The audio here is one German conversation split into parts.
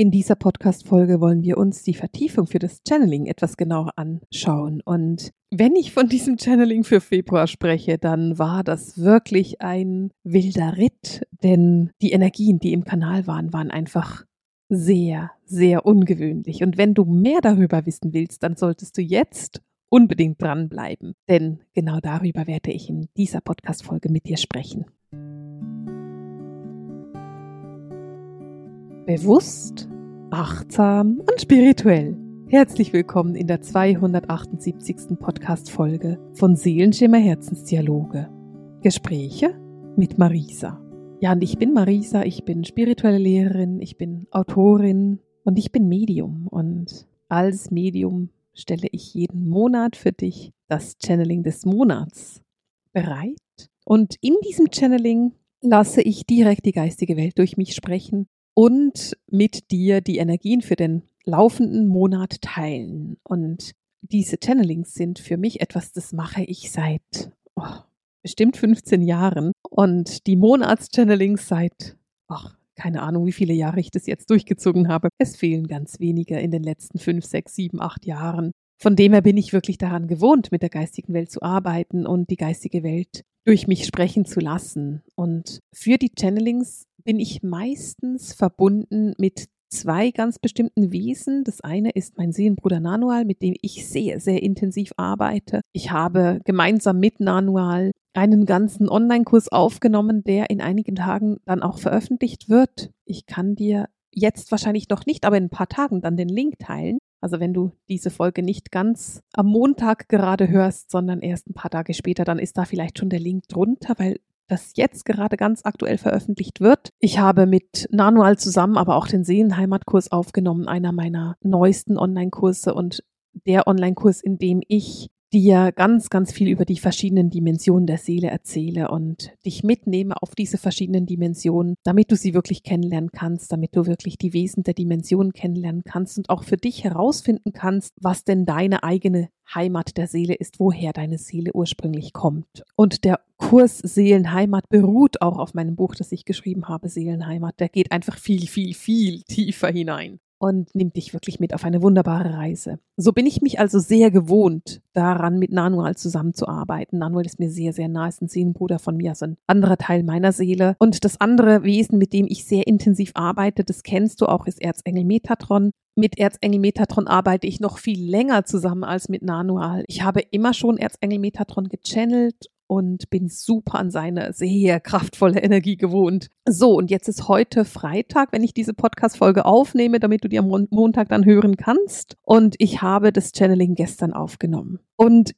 In dieser Podcast-Folge wollen wir uns die Vertiefung für das Channeling etwas genauer anschauen. Und wenn ich von diesem Channeling für Februar spreche, dann war das wirklich ein wilder Ritt, denn die Energien, die im Kanal waren, waren einfach sehr, sehr ungewöhnlich. Und wenn du mehr darüber wissen willst, dann solltest du jetzt unbedingt dranbleiben, denn genau darüber werde ich in dieser Podcast-Folge mit dir sprechen. Bewusst, achtsam und spirituell. Herzlich willkommen in der 278. Podcast-Folge von Seelenschimmer Herzensdialoge. Gespräche mit Marisa. Ja, und ich bin Marisa, ich bin spirituelle Lehrerin, ich bin Autorin und ich bin Medium. Und als Medium stelle ich jeden Monat für dich das Channeling des Monats bereit. Und in diesem Channeling lasse ich direkt die geistige Welt durch mich sprechen und mit dir die Energien für den laufenden Monat teilen. Und diese Channelings sind für mich etwas, das mache ich seit oh, bestimmt 15 Jahren. Und die Monatschannelings seit, ach, keine Ahnung, wie viele Jahre ich das jetzt durchgezogen habe. Es fehlen ganz wenige in den letzten fünf, sechs, sieben, acht Jahren. Von dem her bin ich wirklich daran gewohnt, mit der geistigen Welt zu arbeiten und die geistige Welt durch mich sprechen zu lassen. Und für die Channelings bin ich meistens verbunden mit zwei ganz bestimmten Wesen. Das eine ist mein Seelenbruder Nanual, mit dem ich sehr, sehr intensiv arbeite. Ich habe gemeinsam mit Nanual einen ganzen Online-Kurs aufgenommen, der in einigen Tagen dann auch veröffentlicht wird. Ich kann dir jetzt wahrscheinlich noch nicht, aber in ein paar Tagen dann den Link teilen. Also wenn du diese Folge nicht ganz am Montag gerade hörst, sondern erst ein paar Tage später, dann ist da vielleicht schon der Link drunter, weil das jetzt gerade ganz aktuell veröffentlicht wird. Ich habe mit Nanual zusammen aber auch den Seelenheimatkurs aufgenommen, einer meiner neuesten Online-Kurse und der Online-Kurs, in dem ich dir ganz, ganz viel über die verschiedenen Dimensionen der Seele erzähle und dich mitnehme auf diese verschiedenen Dimensionen, damit du sie wirklich kennenlernen kannst, damit du wirklich die Wesen der Dimensionen kennenlernen kannst und auch für dich herausfinden kannst, was denn deine eigene Heimat der Seele ist, woher deine Seele ursprünglich kommt. Und der Kurs Seelenheimat beruht auch auf meinem Buch, das ich geschrieben habe, Seelenheimat. Der geht einfach viel, viel, viel tiefer hinein und nimmt dich wirklich mit auf eine wunderbare Reise. So bin ich mich also sehr gewohnt, daran mit Nanual zusammenzuarbeiten. Nanual ist mir sehr, sehr nah, ist ein Seelenbruder von mir, also ein anderer Teil meiner Seele. Und das andere Wesen, mit dem ich sehr intensiv arbeite, das kennst du auch, ist Erzengel Metatron. Mit Erzengel Metatron arbeite ich noch viel länger zusammen als mit Nanual. Ich habe immer schon Erzengel Metatron gechannelt und bin super an seine sehr kraftvolle Energie gewohnt. So, und jetzt ist heute Freitag, wenn ich diese Podcast-Folge aufnehme, damit du die am Montag dann hören kannst. Und ich habe das Channeling gestern aufgenommen. Und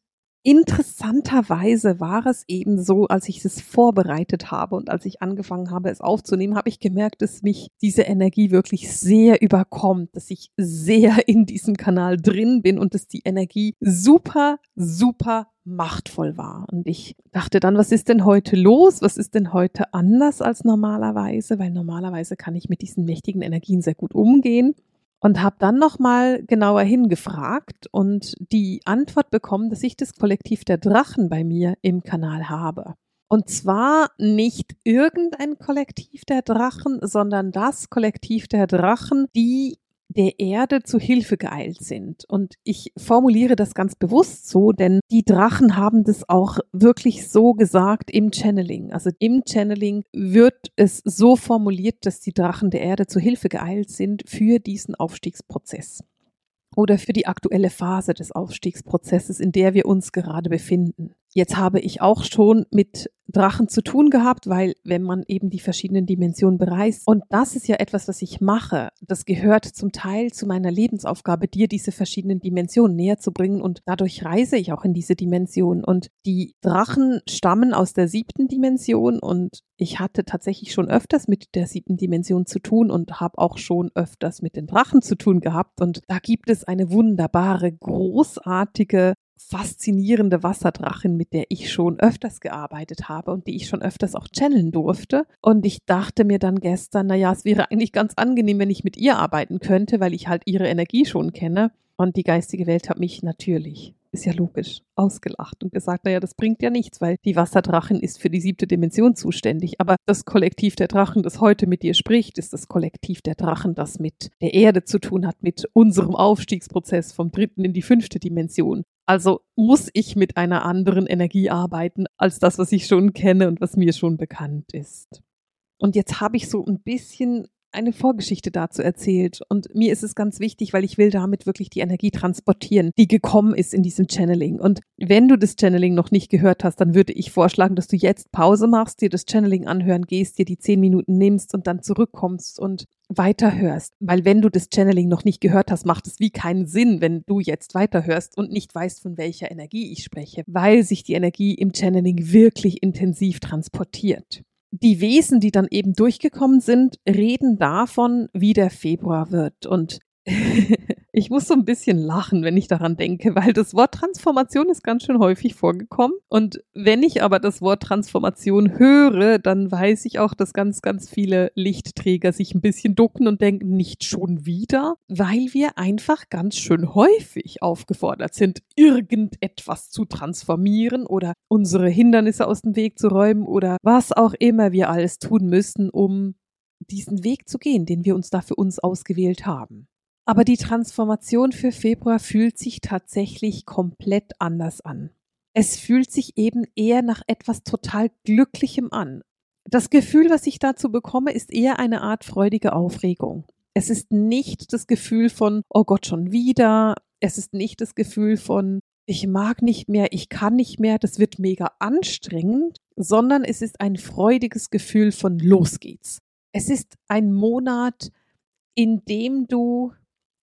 Interessanterweise war es eben so, als ich es vorbereitet habe und als ich angefangen habe, es aufzunehmen, habe ich gemerkt, dass mich diese Energie wirklich sehr überkommt, dass ich sehr in diesem Kanal drin bin und dass die Energie super, super machtvoll war. Und ich dachte dann, was ist denn heute los? Was ist denn heute anders als normalerweise? Weil normalerweise kann ich mit diesen mächtigen Energien sehr gut umgehen und habe dann nochmal genauer hingefragt und die Antwort bekommen, dass ich das Kollektiv der Drachen bei mir im Kanal habe. Und zwar nicht irgendein Kollektiv der Drachen, sondern das Kollektiv der Drachen, die der Erde zu Hilfe geeilt sind. Und ich formuliere das ganz bewusst so, denn die Drachen haben das auch wirklich so gesagt im Channeling. Also im Channeling wird es so formuliert, dass die Drachen der Erde zu Hilfe geeilt sind für diesen Aufstiegsprozess oder für die aktuelle Phase des Aufstiegsprozesses, in der wir uns gerade befinden. Jetzt habe ich auch schon mit Drachen zu tun gehabt, weil wenn man eben die verschiedenen Dimensionen bereist, und das ist ja etwas, was ich mache, das gehört zum Teil zu meiner Lebensaufgabe, dir diese verschiedenen Dimensionen näher zu bringen und dadurch reise ich auch in diese Dimension. Und die Drachen stammen aus der siebten Dimension und ich hatte tatsächlich schon öfters mit der siebten Dimension zu tun und habe auch schon öfters mit den Drachen zu tun gehabt. Und da gibt es eine wunderbare, großartige faszinierende Wasserdrachin, mit der ich schon öfters gearbeitet habe und die ich schon öfters auch channeln durfte. Und ich dachte mir dann gestern, naja, es wäre eigentlich ganz angenehm, wenn ich mit ihr arbeiten könnte, weil ich halt ihre Energie schon kenne. Und die geistige Welt hat mich natürlich ist ja logisch, ausgelacht und gesagt, naja, das bringt ja nichts, weil die Wasserdrachen ist für die siebte Dimension zuständig. Aber das Kollektiv der Drachen, das heute mit dir spricht, ist das Kollektiv der Drachen, das mit der Erde zu tun hat, mit unserem Aufstiegsprozess vom dritten in die fünfte Dimension. Also muss ich mit einer anderen Energie arbeiten als das, was ich schon kenne und was mir schon bekannt ist. Und jetzt habe ich so ein bisschen eine Vorgeschichte dazu erzählt. Und mir ist es ganz wichtig, weil ich will damit wirklich die Energie transportieren, die gekommen ist in diesem Channeling. Und wenn du das Channeling noch nicht gehört hast, dann würde ich vorschlagen, dass du jetzt Pause machst, dir das Channeling anhören gehst, dir die zehn Minuten nimmst und dann zurückkommst und weiterhörst. Weil wenn du das Channeling noch nicht gehört hast, macht es wie keinen Sinn, wenn du jetzt weiterhörst und nicht weißt, von welcher Energie ich spreche, weil sich die Energie im Channeling wirklich intensiv transportiert die Wesen, die dann eben durchgekommen sind, reden davon, wie der Februar wird. Und ich muss so ein bisschen lachen, wenn ich daran denke, weil das Wort Transformation ist ganz schön häufig vorgekommen. Und wenn ich aber das Wort Transformation höre, dann weiß ich auch, dass ganz, ganz viele Lichtträger sich ein bisschen ducken und denken, nicht schon wieder, weil wir einfach ganz schön häufig aufgefordert sind, irgendetwas zu transformieren oder unsere Hindernisse aus dem Weg zu räumen oder was auch immer wir alles tun müssen, um diesen Weg zu gehen, den wir uns da für uns ausgewählt haben. Aber die Transformation für Februar fühlt sich tatsächlich komplett anders an. Es fühlt sich eben eher nach etwas total Glücklichem an. Das Gefühl, was ich dazu bekomme, ist eher eine Art freudige Aufregung. Es ist nicht das Gefühl von, oh Gott, schon wieder. Es ist nicht das Gefühl von, ich mag nicht mehr, ich kann nicht mehr, das wird mega anstrengend, sondern es ist ein freudiges Gefühl von, los geht's. Es ist ein Monat, in dem du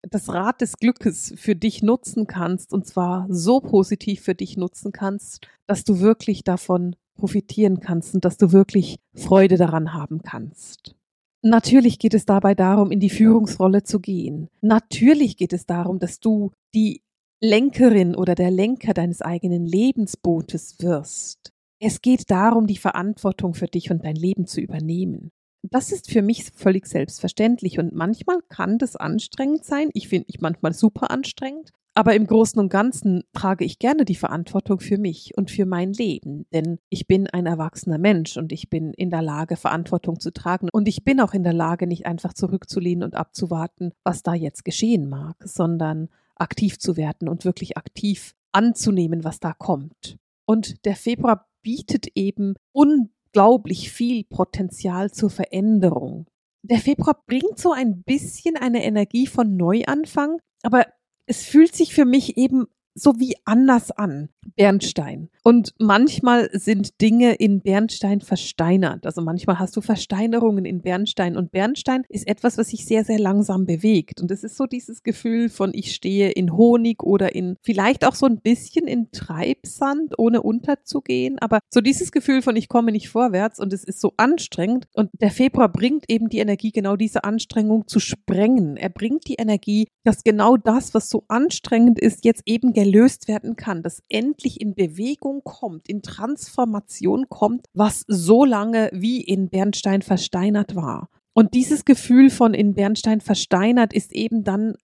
das Rad des Glückes für dich nutzen kannst und zwar so positiv für dich nutzen kannst, dass du wirklich davon profitieren kannst und dass du wirklich Freude daran haben kannst. Natürlich geht es dabei darum, in die Führungsrolle zu gehen. Natürlich geht es darum, dass du die Lenkerin oder der Lenker deines eigenen Lebensbootes wirst. Es geht darum, die Verantwortung für dich und dein Leben zu übernehmen. Das ist für mich völlig selbstverständlich und manchmal kann das anstrengend sein. Ich finde mich manchmal super anstrengend. Aber im Großen und Ganzen trage ich gerne die Verantwortung für mich und für mein Leben, denn ich bin ein erwachsener Mensch und ich bin in der Lage, Verantwortung zu tragen und ich bin auch in der Lage, nicht einfach zurückzulehnen und abzuwarten, was da jetzt geschehen mag, sondern aktiv zu werden und wirklich aktiv anzunehmen, was da kommt. Und der Februar bietet eben un unglaublich viel Potenzial zur Veränderung. Der Februar bringt so ein bisschen eine Energie von Neuanfang, aber es fühlt sich für mich eben so wie anders an. Bernstein. Und manchmal sind Dinge in Bernstein versteinert. Also manchmal hast du Versteinerungen in Bernstein. Und Bernstein ist etwas, was sich sehr, sehr langsam bewegt. Und es ist so dieses Gefühl von, ich stehe in Honig oder in vielleicht auch so ein bisschen in Treibsand, ohne unterzugehen. Aber so dieses Gefühl von, ich komme nicht vorwärts und es ist so anstrengend. Und der Februar bringt eben die Energie, genau diese Anstrengung zu sprengen. Er bringt die Energie, dass genau das, was so anstrengend ist, jetzt eben gelöst werden kann, dass endlich in Bewegung kommt, in Transformation kommt, was so lange wie in Bernstein versteinert war. Und dieses Gefühl von in Bernstein versteinert ist eben dann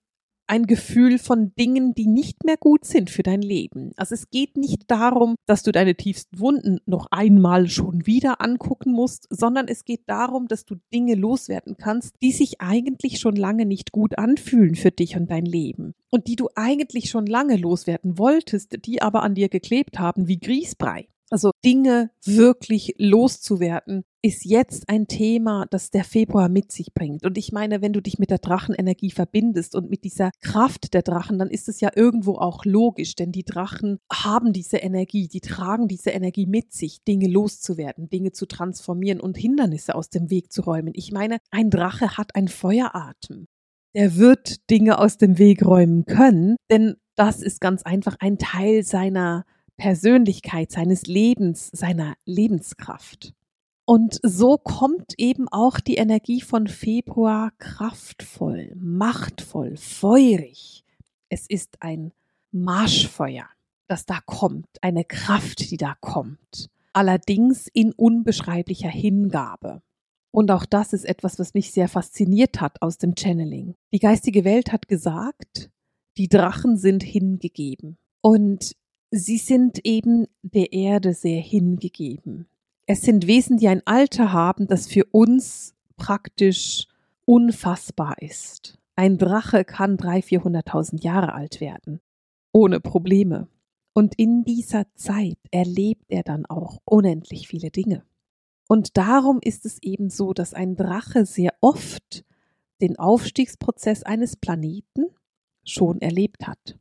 ein Gefühl von Dingen, die nicht mehr gut sind für dein Leben. Also es geht nicht darum, dass du deine tiefsten Wunden noch einmal schon wieder angucken musst, sondern es geht darum, dass du Dinge loswerden kannst, die sich eigentlich schon lange nicht gut anfühlen für dich und dein Leben und die du eigentlich schon lange loswerden wolltest, die aber an dir geklebt haben wie Grießbrei. Also Dinge wirklich loszuwerden, ist jetzt ein Thema, das der Februar mit sich bringt. Und ich meine, wenn du dich mit der Drachenenergie verbindest und mit dieser Kraft der Drachen, dann ist es ja irgendwo auch logisch, denn die Drachen haben diese Energie, die tragen diese Energie mit sich, Dinge loszuwerden, Dinge zu transformieren und Hindernisse aus dem Weg zu räumen. Ich meine, ein Drache hat einen Feueratem. Er wird Dinge aus dem Weg räumen können, denn das ist ganz einfach ein Teil seiner Persönlichkeit, seines Lebens, seiner Lebenskraft. Und so kommt eben auch die Energie von Februar kraftvoll, machtvoll, feurig. Es ist ein Marschfeuer, das da kommt, eine Kraft, die da kommt. Allerdings in unbeschreiblicher Hingabe. Und auch das ist etwas, was mich sehr fasziniert hat aus dem Channeling. Die geistige Welt hat gesagt, die Drachen sind hingegeben. Und sie sind eben der Erde sehr hingegeben. Es sind Wesen, die ein Alter haben, das für uns praktisch unfassbar ist. Ein Drache kann 300.000, 400.000 Jahre alt werden, ohne Probleme. Und in dieser Zeit erlebt er dann auch unendlich viele Dinge. Und darum ist es eben so, dass ein Drache sehr oft den Aufstiegsprozess eines Planeten schon erlebt hat.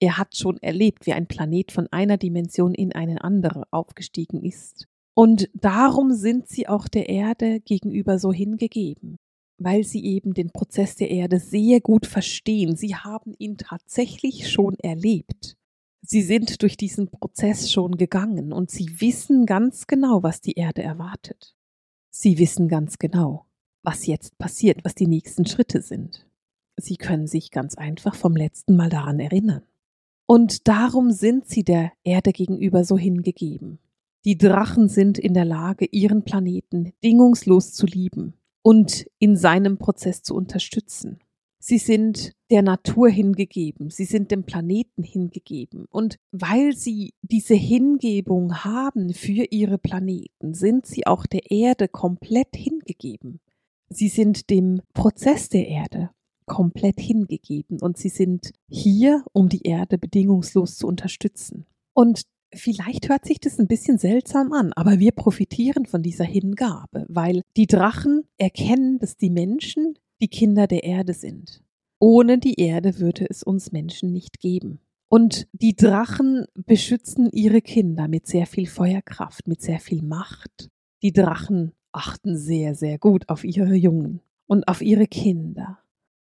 Er hat schon erlebt, wie ein Planet von einer Dimension in eine andere aufgestiegen ist. Und darum sind sie auch der Erde gegenüber so hingegeben, weil sie eben den Prozess der Erde sehr gut verstehen. Sie haben ihn tatsächlich schon erlebt. Sie sind durch diesen Prozess schon gegangen und sie wissen ganz genau, was die Erde erwartet. Sie wissen ganz genau, was jetzt passiert, was die nächsten Schritte sind. Sie können sich ganz einfach vom letzten Mal daran erinnern. Und darum sind sie der Erde gegenüber so hingegeben. Die Drachen sind in der Lage, ihren Planeten dingungslos zu lieben und in seinem Prozess zu unterstützen. Sie sind der Natur hingegeben, sie sind dem Planeten hingegeben. Und weil sie diese Hingebung haben für ihre Planeten, sind sie auch der Erde komplett hingegeben. Sie sind dem Prozess der Erde komplett hingegeben und sie sind hier, um die Erde bedingungslos zu unterstützen. Und vielleicht hört sich das ein bisschen seltsam an, aber wir profitieren von dieser Hingabe, weil die Drachen erkennen, dass die Menschen die Kinder der Erde sind. Ohne die Erde würde es uns Menschen nicht geben. Und die Drachen beschützen ihre Kinder mit sehr viel Feuerkraft, mit sehr viel Macht. Die Drachen achten sehr, sehr gut auf ihre Jungen und auf ihre Kinder.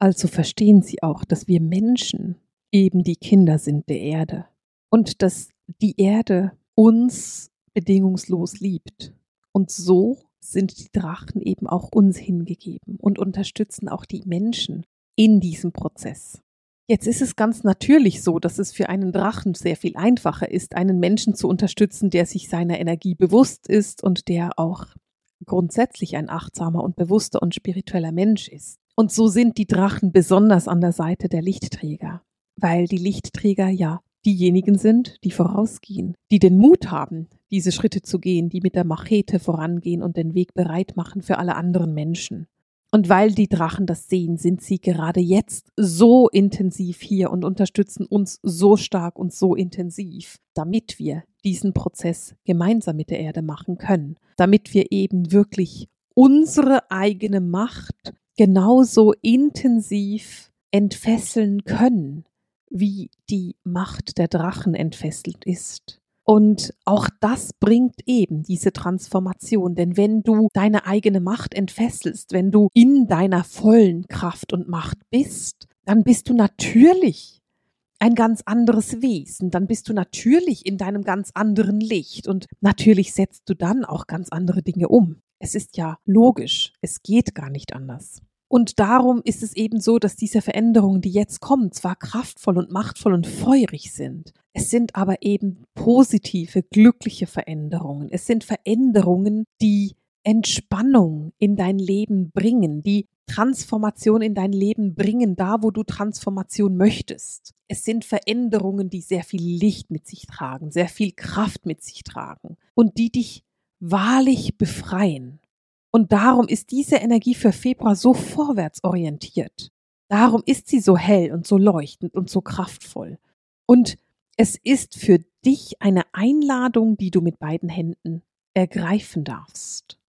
Also verstehen sie auch, dass wir Menschen eben die Kinder sind der Erde und dass die Erde uns bedingungslos liebt. Und so sind die Drachen eben auch uns hingegeben und unterstützen auch die Menschen in diesem Prozess. Jetzt ist es ganz natürlich so, dass es für einen Drachen sehr viel einfacher ist, einen Menschen zu unterstützen, der sich seiner Energie bewusst ist und der auch grundsätzlich ein achtsamer und bewusster und spiritueller Mensch ist. Und so sind die Drachen besonders an der Seite der Lichtträger, weil die Lichtträger ja diejenigen sind, die vorausgehen, die den Mut haben, diese Schritte zu gehen, die mit der Machete vorangehen und den Weg bereit machen für alle anderen Menschen. Und weil die Drachen das sehen, sind sie gerade jetzt so intensiv hier und unterstützen uns so stark und so intensiv, damit wir diesen Prozess gemeinsam mit der Erde machen können, damit wir eben wirklich unsere eigene Macht genauso intensiv entfesseln können, wie die Macht der Drachen entfesselt ist. Und auch das bringt eben diese Transformation, denn wenn du deine eigene Macht entfesselst, wenn du in deiner vollen Kraft und Macht bist, dann bist du natürlich ein ganz anderes Wesen, dann bist du natürlich in deinem ganz anderen Licht und natürlich setzt du dann auch ganz andere Dinge um. Es ist ja logisch, es geht gar nicht anders. Und darum ist es eben so, dass diese Veränderungen, die jetzt kommen, zwar kraftvoll und machtvoll und feurig sind, es sind aber eben positive, glückliche Veränderungen. Es sind Veränderungen, die Entspannung in dein Leben bringen, die Transformation in dein Leben bringen, da wo du Transformation möchtest. Es sind Veränderungen, die sehr viel Licht mit sich tragen, sehr viel Kraft mit sich tragen und die dich wahrlich befreien. Und darum ist diese Energie für Februar so vorwärtsorientiert. Darum ist sie so hell und so leuchtend und so kraftvoll. Und es ist für dich eine Einladung, die du mit beiden Händen ergreifen darfst.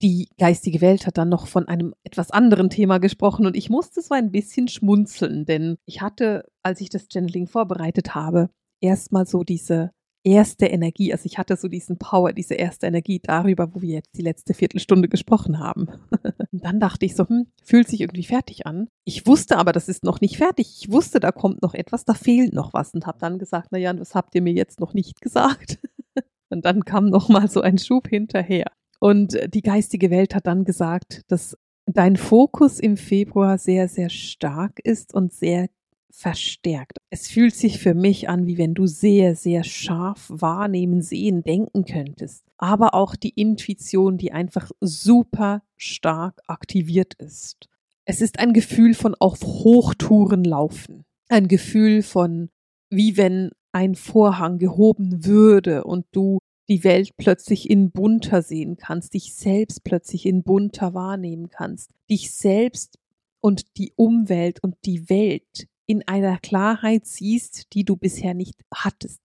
Die geistige Welt hat dann noch von einem etwas anderen Thema gesprochen und ich musste so ein bisschen schmunzeln, denn ich hatte, als ich das Channeling vorbereitet habe, erstmal so diese erste Energie, also ich hatte so diesen Power, diese erste Energie darüber, wo wir jetzt die letzte Viertelstunde gesprochen haben. und dann dachte ich so, hm, fühlt sich irgendwie fertig an. Ich wusste aber, das ist noch nicht fertig. Ich wusste, da kommt noch etwas, da fehlt noch was und habe dann gesagt, na ja, was habt ihr mir jetzt noch nicht gesagt? und dann kam noch mal so ein Schub hinterher. Und die geistige Welt hat dann gesagt, dass dein Fokus im Februar sehr, sehr stark ist und sehr verstärkt. Es fühlt sich für mich an, wie wenn du sehr, sehr scharf wahrnehmen, sehen, denken könntest. Aber auch die Intuition, die einfach super stark aktiviert ist. Es ist ein Gefühl von auf Hochtouren laufen. Ein Gefühl von wie wenn ein Vorhang gehoben würde und du die Welt plötzlich in bunter sehen kannst, dich selbst plötzlich in bunter wahrnehmen kannst, dich selbst und die Umwelt und die Welt in einer Klarheit siehst, die du bisher nicht hattest.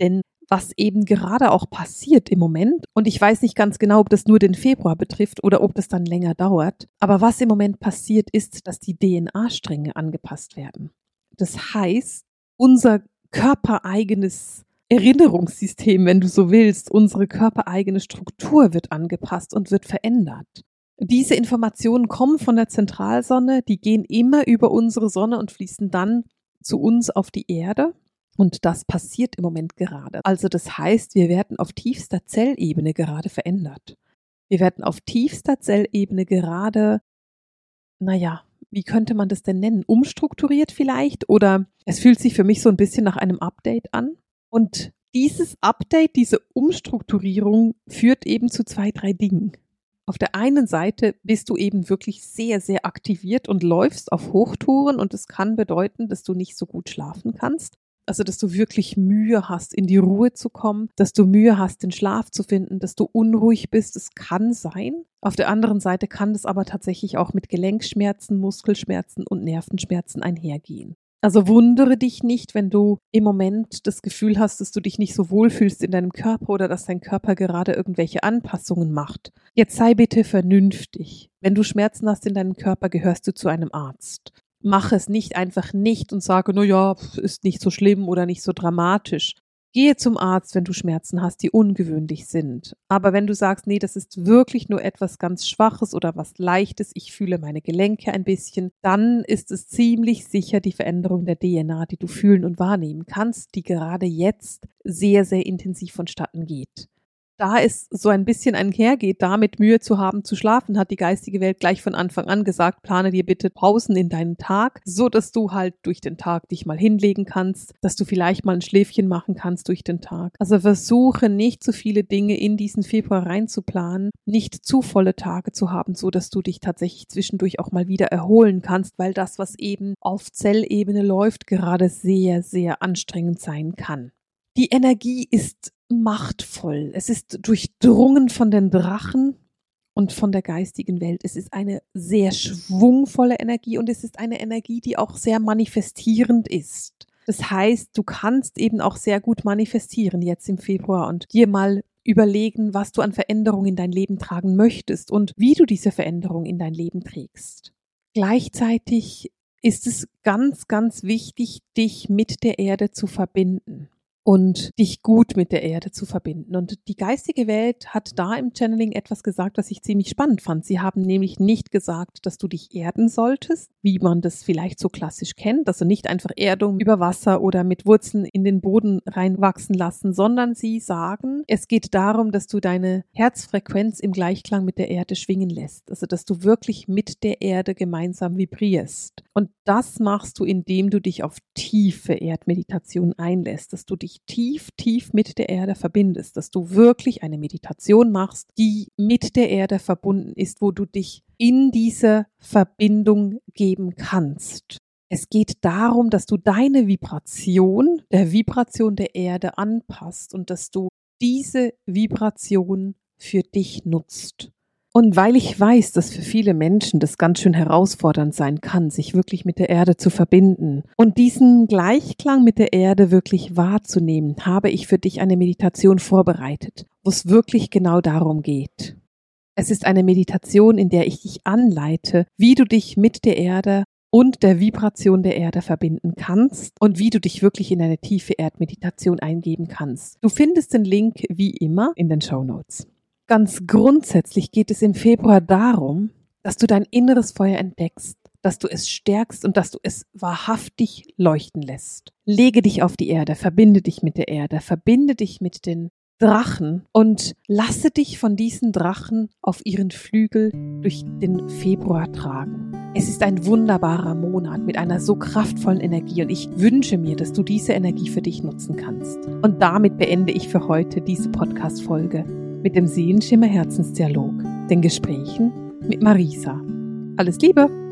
Denn was eben gerade auch passiert im Moment, und ich weiß nicht ganz genau, ob das nur den Februar betrifft oder ob das dann länger dauert, aber was im Moment passiert, ist, dass die DNA-Stränge angepasst werden. Das heißt, unser körpereigenes Erinnerungssystem, wenn du so willst, unsere körpereigene Struktur wird angepasst und wird verändert. Diese Informationen kommen von der Zentralsonne, die gehen immer über unsere Sonne und fließen dann zu uns auf die Erde. Und das passiert im Moment gerade. Also das heißt, wir werden auf tiefster Zellebene gerade verändert. Wir werden auf tiefster Zellebene gerade, naja, wie könnte man das denn nennen? Umstrukturiert vielleicht? Oder es fühlt sich für mich so ein bisschen nach einem Update an. Und dieses Update, diese Umstrukturierung führt eben zu zwei, drei Dingen. Auf der einen Seite bist du eben wirklich sehr, sehr aktiviert und läufst auf Hochtouren und es kann bedeuten, dass du nicht so gut schlafen kannst. Also, dass du wirklich Mühe hast, in die Ruhe zu kommen, dass du Mühe hast, den Schlaf zu finden, dass du unruhig bist. Es kann sein. Auf der anderen Seite kann das aber tatsächlich auch mit Gelenkschmerzen, Muskelschmerzen und Nervenschmerzen einhergehen. Also wundere dich nicht, wenn du im Moment das Gefühl hast, dass du dich nicht so wohl fühlst in deinem Körper oder dass dein Körper gerade irgendwelche Anpassungen macht. Jetzt sei bitte vernünftig. Wenn du Schmerzen hast in deinem Körper, gehörst du zu einem Arzt. Mach es nicht einfach nicht und sage, na ja, ist nicht so schlimm oder nicht so dramatisch. Gehe zum Arzt, wenn du Schmerzen hast, die ungewöhnlich sind. Aber wenn du sagst, nee, das ist wirklich nur etwas ganz Schwaches oder was Leichtes, ich fühle meine Gelenke ein bisschen, dann ist es ziemlich sicher die Veränderung der DNA, die du fühlen und wahrnehmen kannst, die gerade jetzt sehr, sehr intensiv vonstatten geht da es so ein bisschen einhergeht, damit Mühe zu haben zu schlafen, hat die geistige Welt gleich von Anfang an gesagt, plane dir bitte Pausen in deinen Tag, so dass du halt durch den Tag dich mal hinlegen kannst, dass du vielleicht mal ein Schläfchen machen kannst durch den Tag. Also versuche nicht zu viele Dinge in diesen Februar reinzuplanen, nicht zu volle Tage zu haben, so dass du dich tatsächlich zwischendurch auch mal wieder erholen kannst, weil das, was eben auf Zellebene läuft, gerade sehr, sehr anstrengend sein kann. Die Energie ist machtvoll. Es ist durchdrungen von den Drachen und von der geistigen Welt. Es ist eine sehr schwungvolle Energie und es ist eine Energie, die auch sehr manifestierend ist. Das heißt, du kannst eben auch sehr gut manifestieren jetzt im Februar und dir mal überlegen, was du an Veränderungen in dein Leben tragen möchtest und wie du diese Veränderung in dein Leben trägst. Gleichzeitig ist es ganz, ganz wichtig, dich mit der Erde zu verbinden und dich gut mit der Erde zu verbinden. Und die geistige Welt hat da im Channeling etwas gesagt, was ich ziemlich spannend fand. Sie haben nämlich nicht gesagt, dass du dich erden solltest, wie man das vielleicht so klassisch kennt, also nicht einfach Erdung über Wasser oder mit Wurzeln in den Boden reinwachsen lassen, sondern sie sagen, es geht darum, dass du deine Herzfrequenz im Gleichklang mit der Erde schwingen lässt, also dass du wirklich mit der Erde gemeinsam vibrierst. Und das machst du, indem du dich auf tiefe Erdmeditation einlässt, dass du dich tief, tief mit der Erde verbindest, dass du wirklich eine Meditation machst, die mit der Erde verbunden ist, wo du dich in diese Verbindung geben kannst. Es geht darum, dass du deine Vibration der Vibration der Erde anpasst und dass du diese Vibration für dich nutzt. Und weil ich weiß, dass für viele Menschen das ganz schön herausfordernd sein kann, sich wirklich mit der Erde zu verbinden und diesen Gleichklang mit der Erde wirklich wahrzunehmen, habe ich für dich eine Meditation vorbereitet, wo es wirklich genau darum geht. Es ist eine Meditation, in der ich dich anleite, wie du dich mit der Erde und der Vibration der Erde verbinden kannst und wie du dich wirklich in eine tiefe Erdmeditation eingeben kannst. Du findest den Link wie immer in den Show Notes. Ganz grundsätzlich geht es im Februar darum, dass du dein inneres Feuer entdeckst, dass du es stärkst und dass du es wahrhaftig leuchten lässt. Lege dich auf die Erde, verbinde dich mit der Erde, verbinde dich mit den Drachen und lasse dich von diesen Drachen auf ihren Flügel durch den Februar tragen. Es ist ein wunderbarer Monat mit einer so kraftvollen Energie und ich wünsche mir, dass du diese Energie für dich nutzen kannst. Und damit beende ich für heute diese Podcast-Folge mit dem Seelenschimmer Herzensdialog, den Gesprächen mit Marisa. Alles Liebe!